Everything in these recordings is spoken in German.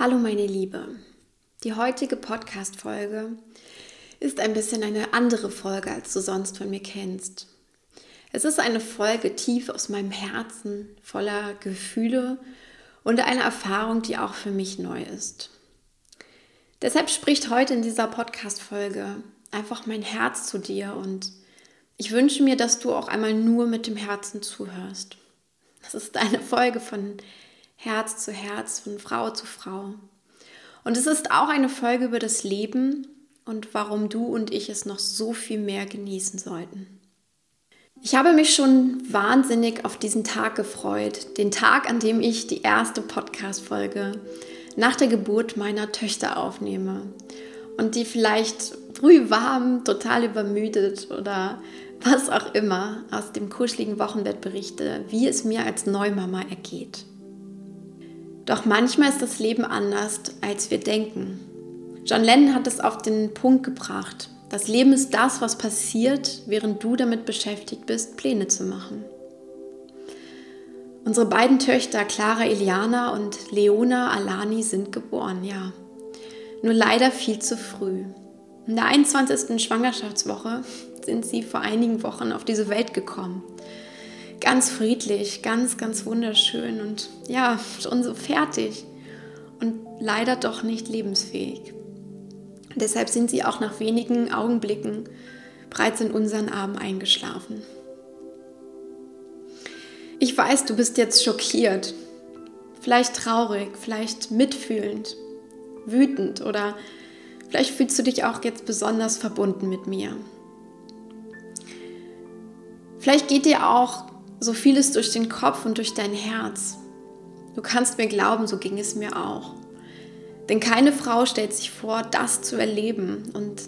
Hallo meine Liebe. Die heutige Podcast-Folge ist ein bisschen eine andere Folge, als du sonst von mir kennst. Es ist eine Folge tief aus meinem Herzen, voller Gefühle und einer Erfahrung, die auch für mich neu ist. Deshalb spricht heute in dieser Podcast-Folge einfach mein Herz zu dir und ich wünsche mir, dass du auch einmal nur mit dem Herzen zuhörst. Das ist eine Folge von Herz zu Herz, von Frau zu Frau. Und es ist auch eine Folge über das Leben und warum du und ich es noch so viel mehr genießen sollten. Ich habe mich schon wahnsinnig auf diesen Tag gefreut, den Tag, an dem ich die erste Podcast-Folge nach der Geburt meiner Töchter aufnehme und die vielleicht früh warm, total übermüdet oder was auch immer aus dem kuscheligen Wochenbett berichte, wie es mir als Neumama ergeht. Doch manchmal ist das Leben anders, als wir denken. John Lennon hat es auf den Punkt gebracht. Das Leben ist das, was passiert, während du damit beschäftigt bist, Pläne zu machen. Unsere beiden Töchter Clara Eliana und Leona Alani sind geboren, ja. Nur leider viel zu früh. In der 21. Schwangerschaftswoche sind sie vor einigen Wochen auf diese Welt gekommen ganz friedlich, ganz, ganz wunderschön und ja, schon so fertig und leider doch nicht lebensfähig. Deshalb sind sie auch nach wenigen Augenblicken bereits in unseren Armen eingeschlafen. Ich weiß, du bist jetzt schockiert, vielleicht traurig, vielleicht mitfühlend, wütend oder vielleicht fühlst du dich auch jetzt besonders verbunden mit mir. Vielleicht geht dir auch so vieles durch den Kopf und durch dein Herz. Du kannst mir glauben, so ging es mir auch. Denn keine Frau stellt sich vor, das zu erleben und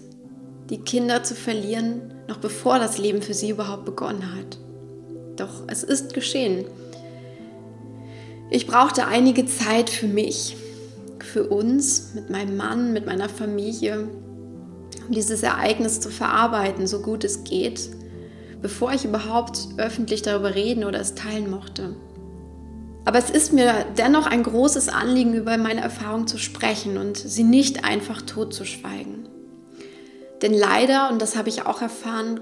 die Kinder zu verlieren, noch bevor das Leben für sie überhaupt begonnen hat. Doch es ist geschehen. Ich brauchte einige Zeit für mich, für uns, mit meinem Mann, mit meiner Familie, um dieses Ereignis zu verarbeiten, so gut es geht bevor ich überhaupt öffentlich darüber reden oder es teilen mochte. Aber es ist mir dennoch ein großes Anliegen, über meine Erfahrung zu sprechen und sie nicht einfach totzuschweigen. Denn leider, und das habe ich auch erfahren,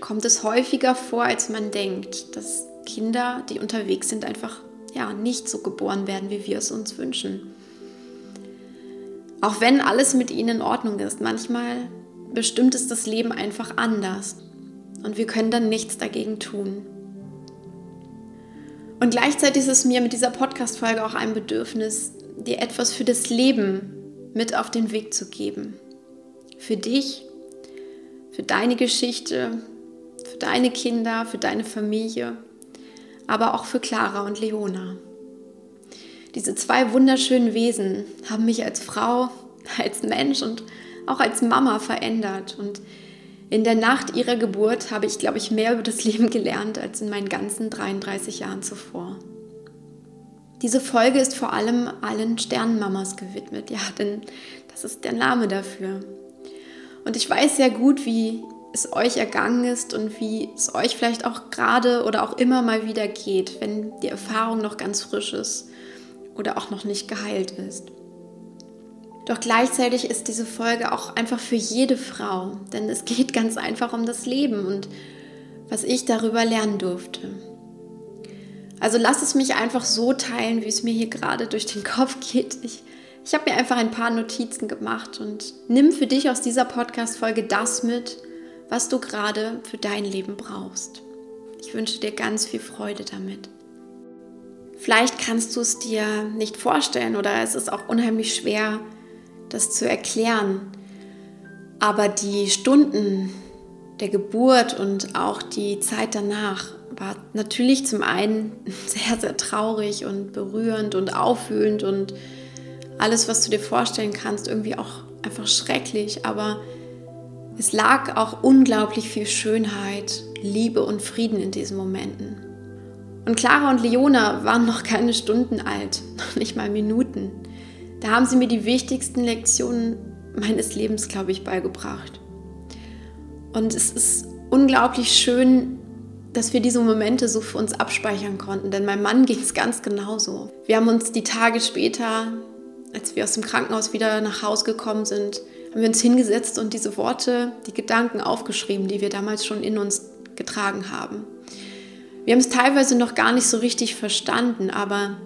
kommt es häufiger vor, als man denkt, dass Kinder, die unterwegs sind, einfach ja, nicht so geboren werden, wie wir es uns wünschen. Auch wenn alles mit ihnen in Ordnung ist, manchmal bestimmt es das Leben einfach anders und wir können dann nichts dagegen tun. Und gleichzeitig ist es mir mit dieser Podcast-Folge auch ein Bedürfnis, dir etwas für das Leben mit auf den Weg zu geben. Für dich, für deine Geschichte, für deine Kinder, für deine Familie, aber auch für Clara und Leona. Diese zwei wunderschönen Wesen haben mich als Frau, als Mensch und auch als Mama verändert und in der Nacht ihrer Geburt habe ich, glaube ich, mehr über das Leben gelernt als in meinen ganzen 33 Jahren zuvor. Diese Folge ist vor allem allen Sternenmamas gewidmet, ja, denn das ist der Name dafür. Und ich weiß sehr gut, wie es euch ergangen ist und wie es euch vielleicht auch gerade oder auch immer mal wieder geht, wenn die Erfahrung noch ganz frisch ist oder auch noch nicht geheilt ist. Doch gleichzeitig ist diese Folge auch einfach für jede Frau, denn es geht ganz einfach um das Leben und was ich darüber lernen durfte. Also lass es mich einfach so teilen, wie es mir hier gerade durch den Kopf geht. Ich, ich habe mir einfach ein paar Notizen gemacht und nimm für dich aus dieser Podcast-Folge das mit, was du gerade für dein Leben brauchst. Ich wünsche dir ganz viel Freude damit. Vielleicht kannst du es dir nicht vorstellen oder es ist auch unheimlich schwer, das zu erklären. Aber die Stunden der Geburt und auch die Zeit danach war natürlich zum einen sehr, sehr traurig und berührend und aufwühlend und alles, was du dir vorstellen kannst, irgendwie auch einfach schrecklich. Aber es lag auch unglaublich viel Schönheit, Liebe und Frieden in diesen Momenten. Und Clara und Leona waren noch keine Stunden alt, noch nicht mal Minuten. Da haben sie mir die wichtigsten Lektionen meines Lebens, glaube ich, beigebracht. Und es ist unglaublich schön, dass wir diese Momente so für uns abspeichern konnten, denn meinem Mann ging es ganz genauso. Wir haben uns die Tage später als wir aus dem Krankenhaus wieder nach Hause gekommen sind, haben wir uns hingesetzt und diese Worte, die Gedanken aufgeschrieben, die wir damals schon in uns getragen haben. Wir haben es teilweise noch gar nicht so richtig verstanden, aber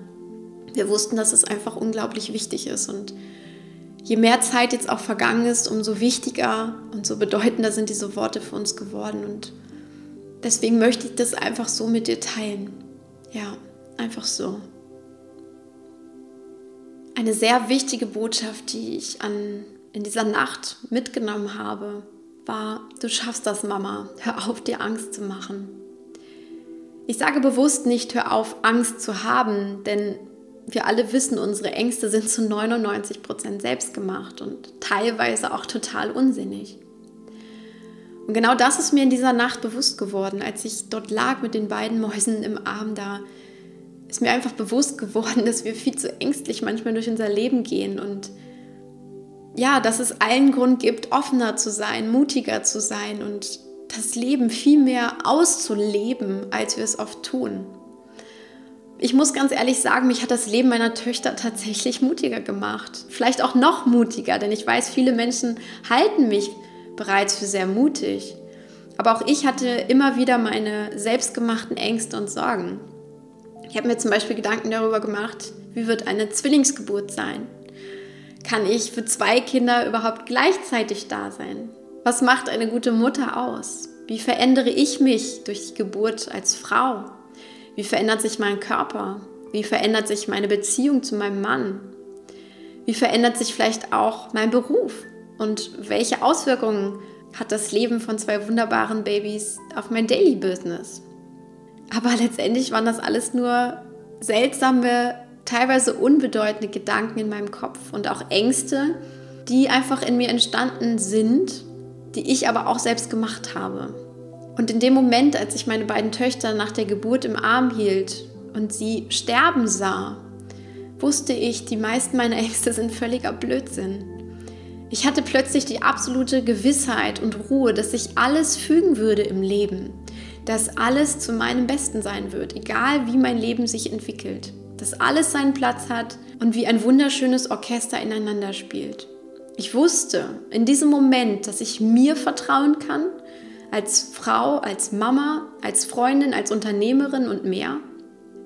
wir wussten, dass es einfach unglaublich wichtig ist. Und je mehr Zeit jetzt auch vergangen ist, umso wichtiger und so bedeutender sind diese Worte für uns geworden. Und deswegen möchte ich das einfach so mit dir teilen. Ja, einfach so. Eine sehr wichtige Botschaft, die ich an, in dieser Nacht mitgenommen habe, war, du schaffst das, Mama. Hör auf, dir Angst zu machen. Ich sage bewusst nicht, hör auf, Angst zu haben, denn wir alle wissen, unsere Ängste sind zu 99 Prozent selbst gemacht und teilweise auch total unsinnig. Und genau das ist mir in dieser Nacht bewusst geworden, als ich dort lag mit den beiden Mäusen im Arm da ist mir einfach bewusst geworden, dass wir viel zu ängstlich manchmal durch unser Leben gehen und ja, dass es allen Grund gibt, offener zu sein, mutiger zu sein und das Leben viel mehr auszuleben, als wir es oft tun. Ich muss ganz ehrlich sagen, mich hat das Leben meiner Töchter tatsächlich mutiger gemacht. Vielleicht auch noch mutiger, denn ich weiß, viele Menschen halten mich bereits für sehr mutig. Aber auch ich hatte immer wieder meine selbstgemachten Ängste und Sorgen. Ich habe mir zum Beispiel Gedanken darüber gemacht, wie wird eine Zwillingsgeburt sein? Kann ich für zwei Kinder überhaupt gleichzeitig da sein? Was macht eine gute Mutter aus? Wie verändere ich mich durch die Geburt als Frau? Wie verändert sich mein Körper? Wie verändert sich meine Beziehung zu meinem Mann? Wie verändert sich vielleicht auch mein Beruf? Und welche Auswirkungen hat das Leben von zwei wunderbaren Babys auf mein Daily Business? Aber letztendlich waren das alles nur seltsame, teilweise unbedeutende Gedanken in meinem Kopf und auch Ängste, die einfach in mir entstanden sind, die ich aber auch selbst gemacht habe. Und in dem Moment, als ich meine beiden Töchter nach der Geburt im Arm hielt und sie sterben sah, wusste ich, die meisten meiner Ängste sind völliger Blödsinn. Ich hatte plötzlich die absolute Gewissheit und Ruhe, dass sich alles fügen würde im Leben, dass alles zu meinem Besten sein wird, egal wie mein Leben sich entwickelt. Dass alles seinen Platz hat und wie ein wunderschönes Orchester ineinander spielt. Ich wusste in diesem Moment, dass ich mir vertrauen kann, als Frau, als Mama, als Freundin, als Unternehmerin und mehr.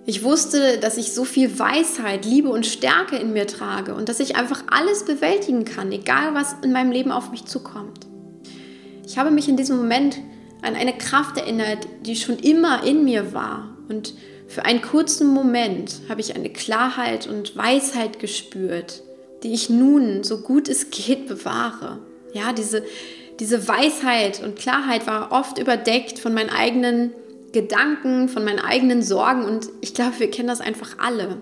Ich wusste, dass ich so viel Weisheit, Liebe und Stärke in mir trage und dass ich einfach alles bewältigen kann, egal was in meinem Leben auf mich zukommt. Ich habe mich in diesem Moment an eine Kraft erinnert, die schon immer in mir war. Und für einen kurzen Moment habe ich eine Klarheit und Weisheit gespürt, die ich nun, so gut es geht, bewahre. Ja, diese, diese Weisheit und Klarheit war oft überdeckt von meinen eigenen Gedanken, von meinen eigenen Sorgen und ich glaube, wir kennen das einfach alle.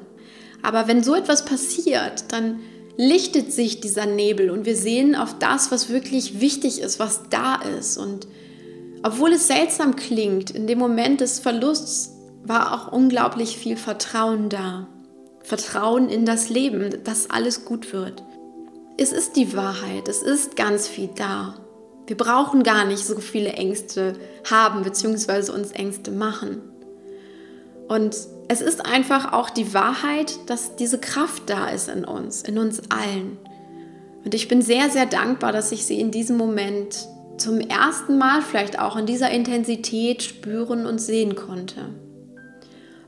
Aber wenn so etwas passiert, dann lichtet sich dieser Nebel und wir sehen auf das, was wirklich wichtig ist, was da ist und obwohl es seltsam klingt, in dem Moment des Verlusts war auch unglaublich viel Vertrauen da. Vertrauen in das Leben, dass alles gut wird. Es ist die Wahrheit, es ist ganz viel da. Wir brauchen gar nicht so viele Ängste haben bzw. uns Ängste machen. Und es ist einfach auch die Wahrheit, dass diese Kraft da ist in uns, in uns allen. Und ich bin sehr, sehr dankbar, dass ich sie in diesem Moment zum ersten Mal vielleicht auch in dieser Intensität spüren und sehen konnte.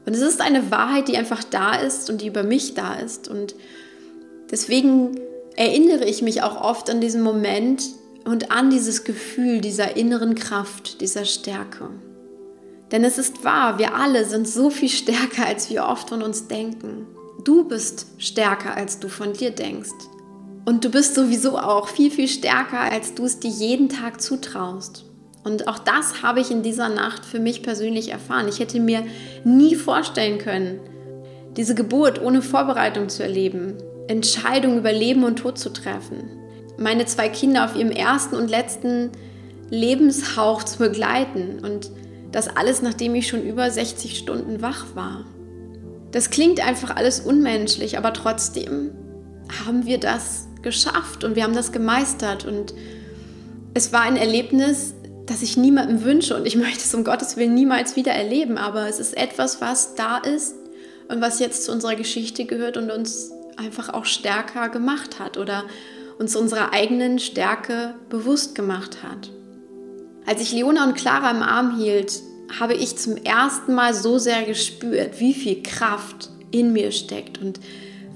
Und es ist eine Wahrheit, die einfach da ist und die über mich da ist. Und deswegen erinnere ich mich auch oft an diesen Moment und an dieses Gefühl dieser inneren Kraft, dieser Stärke. Denn es ist wahr, wir alle sind so viel stärker, als wir oft von uns denken. Du bist stärker, als du von dir denkst. Und du bist sowieso auch viel, viel stärker, als du es dir jeden Tag zutraust. Und auch das habe ich in dieser Nacht für mich persönlich erfahren. Ich hätte mir nie vorstellen können, diese Geburt ohne Vorbereitung zu erleben, Entscheidungen über Leben und Tod zu treffen, meine zwei Kinder auf ihrem ersten und letzten Lebenshauch zu begleiten und das alles, nachdem ich schon über 60 Stunden wach war. Das klingt einfach alles unmenschlich, aber trotzdem haben wir das geschafft und wir haben das gemeistert. Und es war ein Erlebnis, das ich niemandem wünsche und ich möchte es um Gottes Willen niemals wieder erleben. Aber es ist etwas, was da ist und was jetzt zu unserer Geschichte gehört und uns einfach auch stärker gemacht hat oder uns unserer eigenen Stärke bewusst gemacht hat. Als ich Leona und Clara im Arm hielt, habe ich zum ersten Mal so sehr gespürt, wie viel Kraft in mir steckt und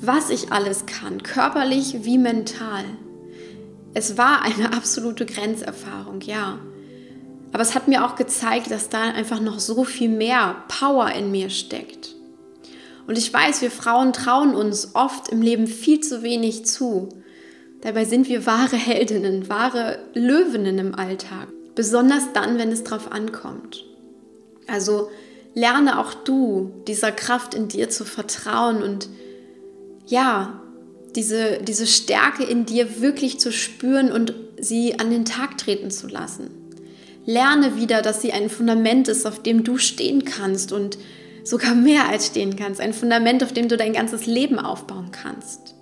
was ich alles kann, körperlich wie mental. Es war eine absolute Grenzerfahrung, ja. Aber es hat mir auch gezeigt, dass da einfach noch so viel mehr Power in mir steckt. Und ich weiß, wir Frauen trauen uns oft im Leben viel zu wenig zu. Dabei sind wir wahre Heldinnen, wahre Löwinnen im Alltag. Besonders dann, wenn es drauf ankommt. Also lerne auch du, dieser Kraft in dir zu vertrauen und ja, diese, diese Stärke in dir wirklich zu spüren und sie an den Tag treten zu lassen. Lerne wieder, dass sie ein Fundament ist, auf dem du stehen kannst und sogar mehr als stehen kannst. Ein Fundament, auf dem du dein ganzes Leben aufbauen kannst.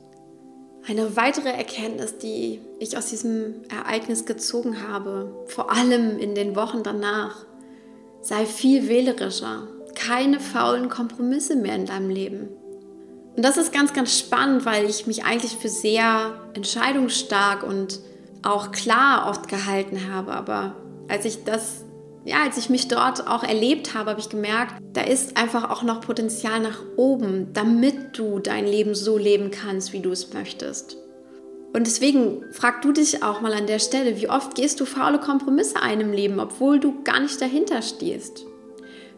Eine weitere Erkenntnis, die ich aus diesem Ereignis gezogen habe, vor allem in den Wochen danach, sei viel wählerischer. Keine faulen Kompromisse mehr in deinem Leben. Und das ist ganz, ganz spannend, weil ich mich eigentlich für sehr entscheidungsstark und auch klar oft gehalten habe. Aber als ich das, ja, als ich mich dort auch erlebt habe, habe ich gemerkt, da ist einfach auch noch Potenzial nach oben, damit du dein Leben so leben kannst, wie du es möchtest. Und deswegen frag du dich auch mal an der Stelle, wie oft gehst du faule Kompromisse ein im Leben, obwohl du gar nicht dahinter stehst?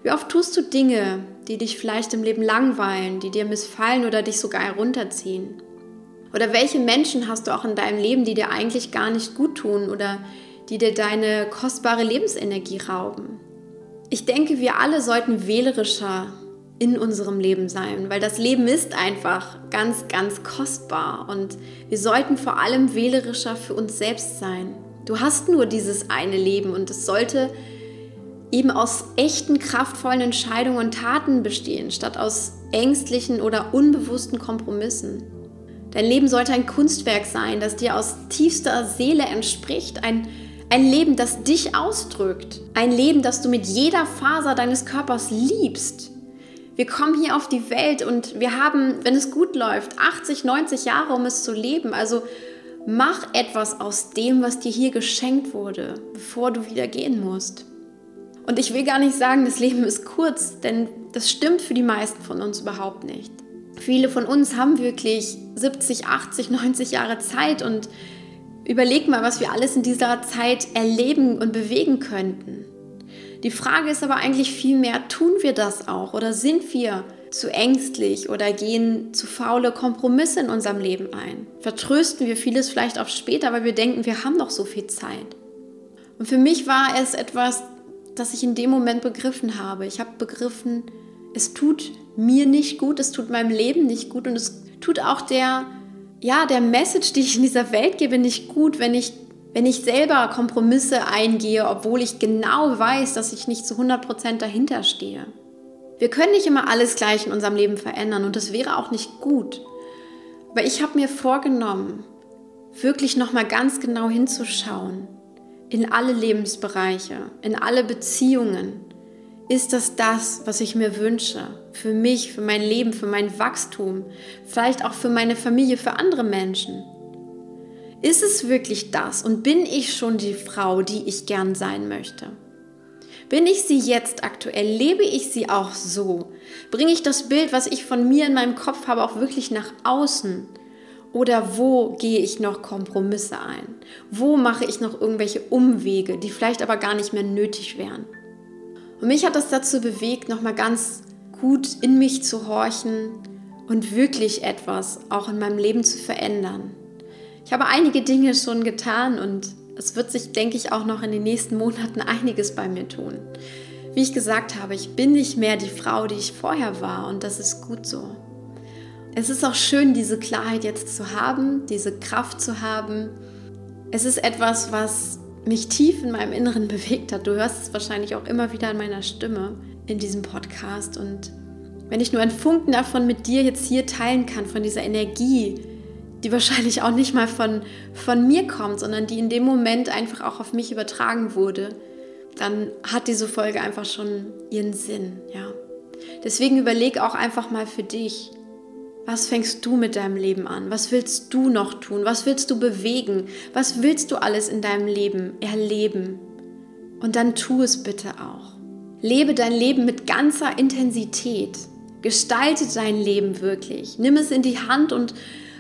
Wie oft tust du Dinge, die dich vielleicht im Leben langweilen, die dir missfallen oder dich sogar herunterziehen? Oder welche Menschen hast du auch in deinem Leben, die dir eigentlich gar nicht gut tun oder die dir deine kostbare Lebensenergie rauben? Ich denke, wir alle sollten wählerischer in unserem Leben sein, weil das Leben ist einfach ganz, ganz kostbar und wir sollten vor allem wählerischer für uns selbst sein. Du hast nur dieses eine Leben und es sollte eben aus echten, kraftvollen Entscheidungen und Taten bestehen, statt aus ängstlichen oder unbewussten Kompromissen. Dein Leben sollte ein Kunstwerk sein, das dir aus tiefster Seele entspricht, ein, ein Leben, das dich ausdrückt, ein Leben, das du mit jeder Faser deines Körpers liebst wir kommen hier auf die Welt und wir haben, wenn es gut läuft, 80, 90 Jahre, um es zu leben. Also mach etwas aus dem, was dir hier geschenkt wurde, bevor du wieder gehen musst. Und ich will gar nicht sagen, das Leben ist kurz, denn das stimmt für die meisten von uns überhaupt nicht. Viele von uns haben wirklich 70, 80, 90 Jahre Zeit und überleg mal, was wir alles in dieser Zeit erleben und bewegen könnten. Die Frage ist aber eigentlich vielmehr, tun wir das auch oder sind wir zu ängstlich oder gehen zu faule Kompromisse in unserem Leben ein? Vertrösten wir vieles vielleicht auf später, weil wir denken, wir haben noch so viel Zeit. Und für mich war es etwas, das ich in dem Moment begriffen habe. Ich habe begriffen, es tut mir nicht gut, es tut meinem Leben nicht gut und es tut auch der, ja, der Message, die ich in dieser Welt gebe, nicht gut, wenn ich wenn ich selber Kompromisse eingehe, obwohl ich genau weiß, dass ich nicht zu 100% dahinter stehe. Wir können nicht immer alles gleich in unserem Leben verändern und das wäre auch nicht gut. Aber ich habe mir vorgenommen, wirklich nochmal ganz genau hinzuschauen in alle Lebensbereiche, in alle Beziehungen. Ist das das, was ich mir wünsche? Für mich, für mein Leben, für mein Wachstum, vielleicht auch für meine Familie, für andere Menschen? Ist es wirklich das und bin ich schon die Frau, die ich gern sein möchte? Bin ich sie jetzt aktuell? Lebe ich sie auch so? Bringe ich das Bild, was ich von mir in meinem Kopf habe, auch wirklich nach außen? Oder wo gehe ich noch Kompromisse ein? Wo mache ich noch irgendwelche Umwege, die vielleicht aber gar nicht mehr nötig wären? Und mich hat das dazu bewegt, nochmal ganz gut in mich zu horchen und wirklich etwas auch in meinem Leben zu verändern. Ich habe einige Dinge schon getan und es wird sich, denke ich, auch noch in den nächsten Monaten einiges bei mir tun. Wie ich gesagt habe, ich bin nicht mehr die Frau, die ich vorher war und das ist gut so. Es ist auch schön, diese Klarheit jetzt zu haben, diese Kraft zu haben. Es ist etwas, was mich tief in meinem Inneren bewegt hat. Du hörst es wahrscheinlich auch immer wieder in meiner Stimme in diesem Podcast. Und wenn ich nur einen Funken davon mit dir jetzt hier teilen kann, von dieser Energie, die wahrscheinlich auch nicht mal von, von mir kommt, sondern die in dem Moment einfach auch auf mich übertragen wurde, dann hat diese Folge einfach schon ihren Sinn, ja. Deswegen überleg auch einfach mal für dich, Was fängst du mit deinem Leben an? Was willst du noch tun? Was willst du bewegen? Was willst du alles in deinem Leben erleben? Und dann tu es bitte auch. Lebe dein Leben mit ganzer Intensität. Gestalte dein Leben wirklich. Nimm es in die Hand und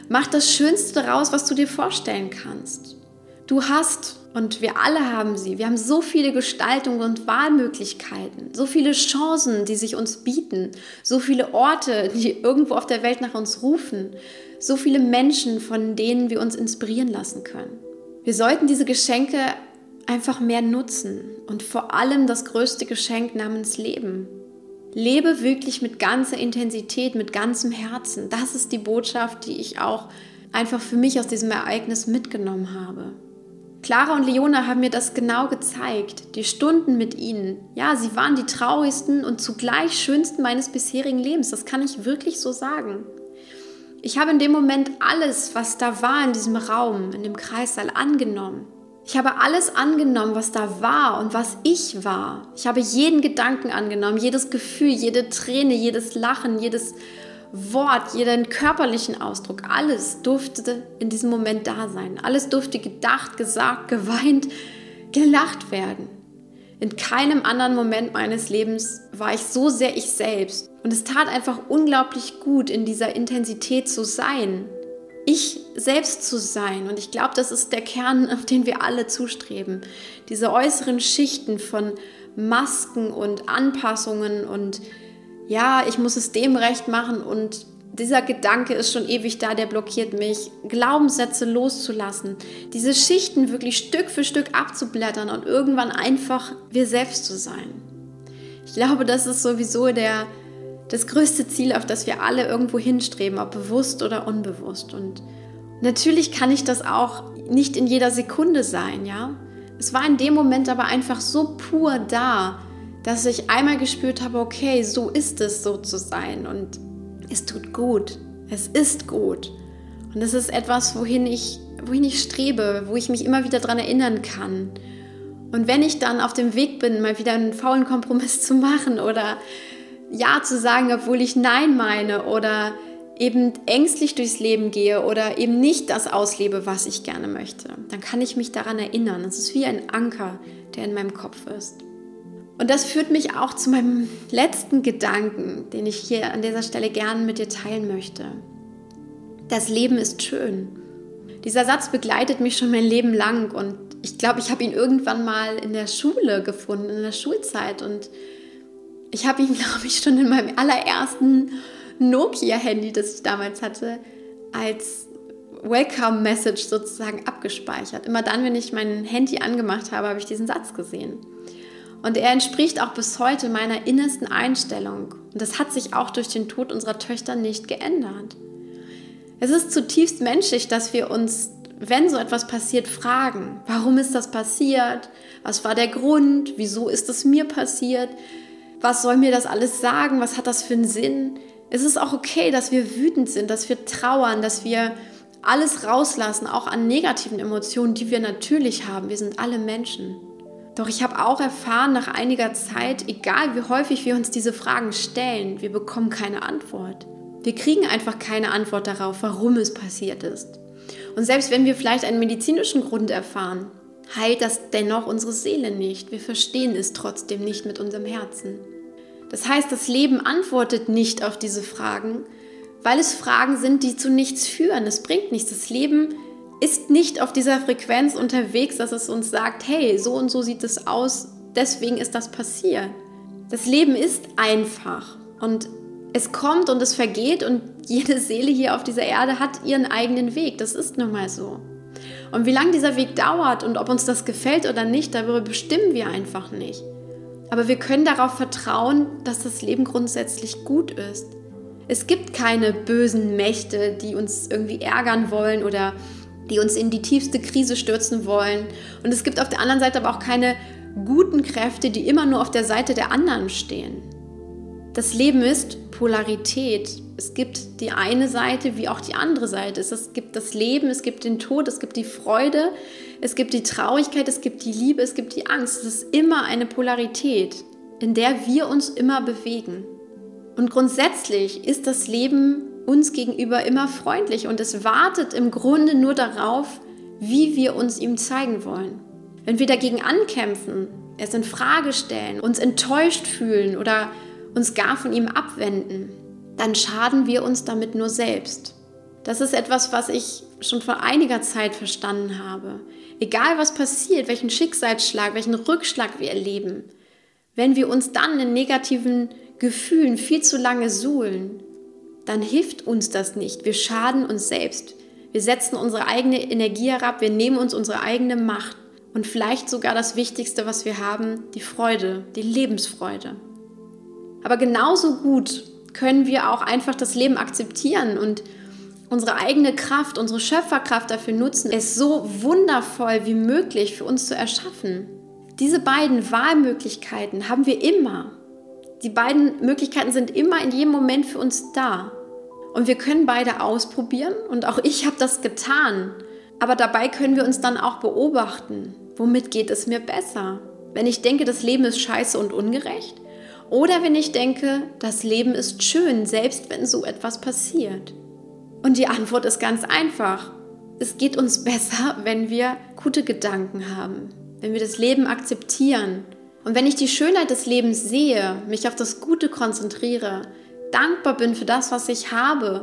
mach das Schönste daraus, was du dir vorstellen kannst. Du hast und wir alle haben sie. Wir haben so viele Gestaltungen und Wahlmöglichkeiten, so viele Chancen, die sich uns bieten, so viele Orte, die irgendwo auf der Welt nach uns rufen, so viele Menschen, von denen wir uns inspirieren lassen können. Wir sollten diese Geschenke einfach mehr nutzen und vor allem das größte Geschenk namens Leben. Lebe wirklich mit ganzer Intensität, mit ganzem Herzen. Das ist die Botschaft, die ich auch einfach für mich aus diesem Ereignis mitgenommen habe. Clara und Leona haben mir das genau gezeigt. Die Stunden mit ihnen. Ja, sie waren die traurigsten und zugleich schönsten meines bisherigen Lebens. Das kann ich wirklich so sagen. Ich habe in dem Moment alles, was da war in diesem Raum, in dem Kreissaal, angenommen. Ich habe alles angenommen, was da war und was ich war. Ich habe jeden Gedanken angenommen, jedes Gefühl, jede Träne, jedes Lachen, jedes Wort, jeden körperlichen Ausdruck, alles durfte in diesem Moment da sein. Alles durfte gedacht, gesagt, geweint, gelacht werden. In keinem anderen Moment meines Lebens war ich so sehr ich selbst. Und es tat einfach unglaublich gut, in dieser Intensität zu sein. Ich selbst zu sein. Und ich glaube, das ist der Kern, auf den wir alle zustreben. Diese äußeren Schichten von Masken und Anpassungen und ja, ich muss es dem recht machen und dieser Gedanke ist schon ewig da, der blockiert mich, Glaubenssätze loszulassen, diese Schichten wirklich Stück für Stück abzublättern und irgendwann einfach wir selbst zu sein. Ich glaube, das ist sowieso der, das größte Ziel, auf das wir alle irgendwo hinstreben, ob bewusst oder unbewusst. Und natürlich kann ich das auch nicht in jeder Sekunde sein, ja. Es war in dem Moment aber einfach so pur da, dass ich einmal gespürt habe, okay, so ist es so zu sein und es tut gut. Es ist gut. Und es ist etwas, wohin ich, wohin ich strebe, wo ich mich immer wieder daran erinnern kann. Und wenn ich dann auf dem Weg bin, mal wieder einen faulen Kompromiss zu machen oder Ja zu sagen, obwohl ich Nein meine oder eben ängstlich durchs Leben gehe oder eben nicht das auslebe, was ich gerne möchte, dann kann ich mich daran erinnern. Es ist wie ein Anker, der in meinem Kopf ist. Und das führt mich auch zu meinem letzten Gedanken, den ich hier an dieser Stelle gerne mit dir teilen möchte. Das Leben ist schön. Dieser Satz begleitet mich schon mein Leben lang und ich glaube, ich habe ihn irgendwann mal in der Schule gefunden, in der Schulzeit und ich habe ihn, glaube ich, schon in meinem allerersten Nokia-Handy, das ich damals hatte, als Welcome Message sozusagen abgespeichert. Immer dann, wenn ich mein Handy angemacht habe, habe ich diesen Satz gesehen. Und er entspricht auch bis heute meiner innersten Einstellung. Und das hat sich auch durch den Tod unserer Töchter nicht geändert. Es ist zutiefst menschlich, dass wir uns, wenn so etwas passiert, fragen, warum ist das passiert? Was war der Grund? Wieso ist es mir passiert? Was soll mir das alles sagen? Was hat das für einen Sinn? Es ist auch okay, dass wir wütend sind, dass wir trauern, dass wir alles rauslassen, auch an negativen Emotionen, die wir natürlich haben. Wir sind alle Menschen. Doch ich habe auch erfahren nach einiger Zeit, egal wie häufig wir uns diese Fragen stellen, wir bekommen keine Antwort. Wir kriegen einfach keine Antwort darauf, warum es passiert ist. Und selbst wenn wir vielleicht einen medizinischen Grund erfahren, heilt das dennoch unsere Seele nicht. Wir verstehen es trotzdem nicht mit unserem Herzen. Das heißt, das Leben antwortet nicht auf diese Fragen, weil es Fragen sind, die zu nichts führen. Es bringt nichts. Das Leben ist nicht auf dieser Frequenz unterwegs, dass es uns sagt, hey, so und so sieht es aus, deswegen ist das passiert. Das Leben ist einfach und es kommt und es vergeht und jede Seele hier auf dieser Erde hat ihren eigenen Weg. Das ist nun mal so. Und wie lange dieser Weg dauert und ob uns das gefällt oder nicht, darüber bestimmen wir einfach nicht. Aber wir können darauf vertrauen, dass das Leben grundsätzlich gut ist. Es gibt keine bösen Mächte, die uns irgendwie ärgern wollen oder die uns in die tiefste Krise stürzen wollen. Und es gibt auf der anderen Seite aber auch keine guten Kräfte, die immer nur auf der Seite der anderen stehen. Das Leben ist Polarität. Es gibt die eine Seite wie auch die andere Seite. Es gibt das Leben, es gibt den Tod, es gibt die Freude, es gibt die Traurigkeit, es gibt die Liebe, es gibt die Angst. Es ist immer eine Polarität, in der wir uns immer bewegen. Und grundsätzlich ist das Leben uns gegenüber immer freundlich und es wartet im Grunde nur darauf, wie wir uns ihm zeigen wollen. Wenn wir dagegen ankämpfen, es in Frage stellen, uns enttäuscht fühlen oder uns gar von ihm abwenden, dann schaden wir uns damit nur selbst. Das ist etwas, was ich schon vor einiger Zeit verstanden habe. Egal was passiert, welchen Schicksalsschlag, welchen Rückschlag wir erleben, wenn wir uns dann in negativen Gefühlen viel zu lange suhlen, dann hilft uns das nicht. Wir schaden uns selbst. Wir setzen unsere eigene Energie herab, wir nehmen uns unsere eigene Macht und vielleicht sogar das Wichtigste, was wir haben, die Freude, die Lebensfreude. Aber genauso gut können wir auch einfach das Leben akzeptieren und unsere eigene Kraft, unsere Schöpferkraft dafür nutzen, es so wundervoll wie möglich für uns zu erschaffen. Diese beiden Wahlmöglichkeiten haben wir immer. Die beiden Möglichkeiten sind immer in jedem Moment für uns da. Und wir können beide ausprobieren und auch ich habe das getan. Aber dabei können wir uns dann auch beobachten. Womit geht es mir besser? Wenn ich denke, das Leben ist scheiße und ungerecht? Oder wenn ich denke, das Leben ist schön, selbst wenn so etwas passiert? Und die Antwort ist ganz einfach. Es geht uns besser, wenn wir gute Gedanken haben, wenn wir das Leben akzeptieren und wenn ich die Schönheit des Lebens sehe, mich auf das Gute konzentriere, dankbar bin für das, was ich habe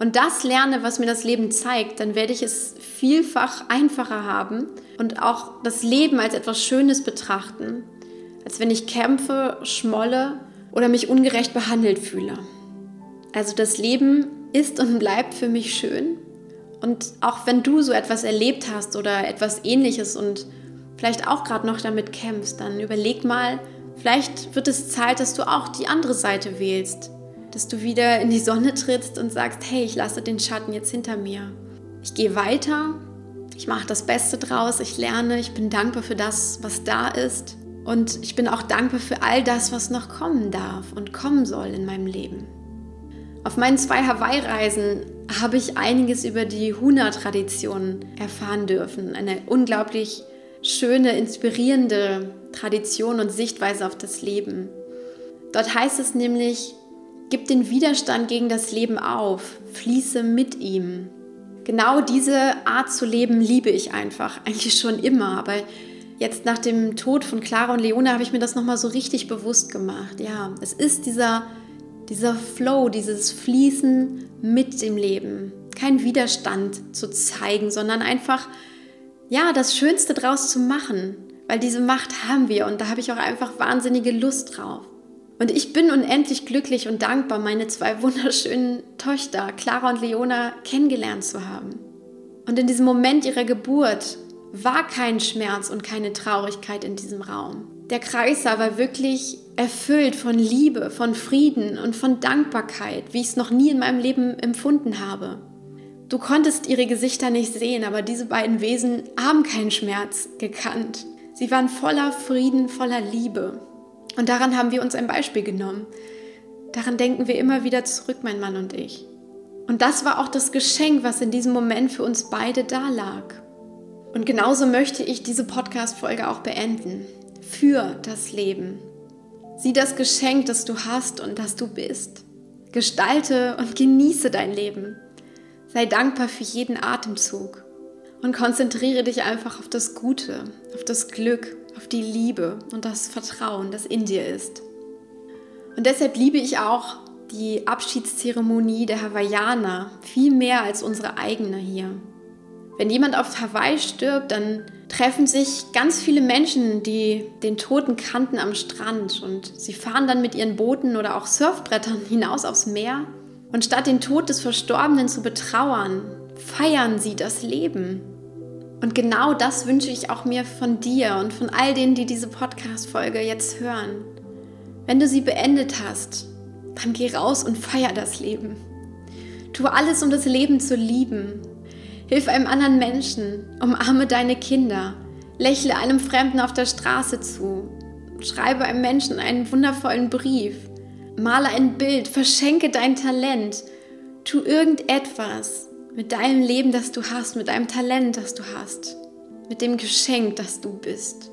und das lerne, was mir das Leben zeigt, dann werde ich es vielfach einfacher haben und auch das Leben als etwas Schönes betrachten, als wenn ich kämpfe, schmolle oder mich ungerecht behandelt fühle. Also das Leben ist und bleibt für mich schön. Und auch wenn du so etwas erlebt hast oder etwas ähnliches und vielleicht auch gerade noch damit kämpfst, dann überleg mal, vielleicht wird es Zeit, dass du auch die andere Seite wählst. Dass du wieder in die Sonne trittst und sagst, hey, ich lasse den Schatten jetzt hinter mir. Ich gehe weiter, ich mache das Beste draus, ich lerne, ich bin dankbar für das, was da ist. Und ich bin auch dankbar für all das, was noch kommen darf und kommen soll in meinem Leben. Auf meinen zwei Hawaii-Reisen habe ich einiges über die Huna-Tradition erfahren dürfen. Eine unglaublich schöne, inspirierende Tradition und Sichtweise auf das Leben. Dort heißt es nämlich, gib den Widerstand gegen das Leben auf, fließe mit ihm. Genau diese Art zu leben liebe ich einfach, eigentlich schon immer, aber jetzt nach dem Tod von Clara und Leone habe ich mir das nochmal so richtig bewusst gemacht. Ja, es ist dieser, dieser Flow, dieses Fließen mit dem Leben. Kein Widerstand zu zeigen, sondern einfach ja, das Schönste draus zu machen, weil diese Macht haben wir und da habe ich auch einfach wahnsinnige Lust drauf. Und ich bin unendlich glücklich und dankbar, meine zwei wunderschönen Töchter, Clara und Leona, kennengelernt zu haben. Und in diesem Moment ihrer Geburt war kein Schmerz und keine Traurigkeit in diesem Raum. Der Kreiser war wirklich erfüllt von Liebe, von Frieden und von Dankbarkeit, wie ich es noch nie in meinem Leben empfunden habe. Du konntest ihre Gesichter nicht sehen, aber diese beiden Wesen haben keinen Schmerz gekannt. Sie waren voller Frieden, voller Liebe. Und daran haben wir uns ein Beispiel genommen. Daran denken wir immer wieder zurück, mein Mann und ich. Und das war auch das Geschenk, was in diesem Moment für uns beide da lag. Und genauso möchte ich diese Podcast-Folge auch beenden. Für das Leben. Sieh das Geschenk, das du hast und das du bist. Gestalte und genieße dein Leben. Sei dankbar für jeden Atemzug und konzentriere dich einfach auf das Gute, auf das Glück, auf die Liebe und das Vertrauen, das in dir ist. Und deshalb liebe ich auch die Abschiedszeremonie der Hawaiianer viel mehr als unsere eigene hier. Wenn jemand auf Hawaii stirbt, dann treffen sich ganz viele Menschen, die den Toten kannten am Strand und sie fahren dann mit ihren Booten oder auch Surfbrettern hinaus aufs Meer und statt den Tod des Verstorbenen zu betrauern, feiern sie das Leben. Und genau das wünsche ich auch mir von dir und von all denen, die diese Podcast-Folge jetzt hören. Wenn du sie beendet hast, dann geh raus und feier das Leben. Tu alles, um das Leben zu lieben. Hilf einem anderen Menschen, umarme deine Kinder, lächle einem Fremden auf der Straße zu, schreibe einem Menschen einen wundervollen Brief Male ein Bild, verschenke dein Talent, tu irgendetwas mit deinem Leben, das du hast, mit deinem Talent, das du hast, mit dem Geschenk, das du bist.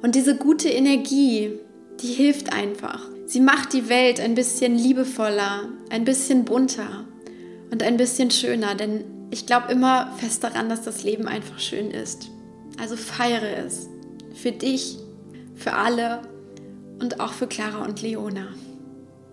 Und diese gute Energie, die hilft einfach. Sie macht die Welt ein bisschen liebevoller, ein bisschen bunter. und ein bisschen schöner, denn ich glaube immer fest daran, dass das Leben einfach schön ist. Also feiere es. Für dich, für alle und auch für Clara und Leona.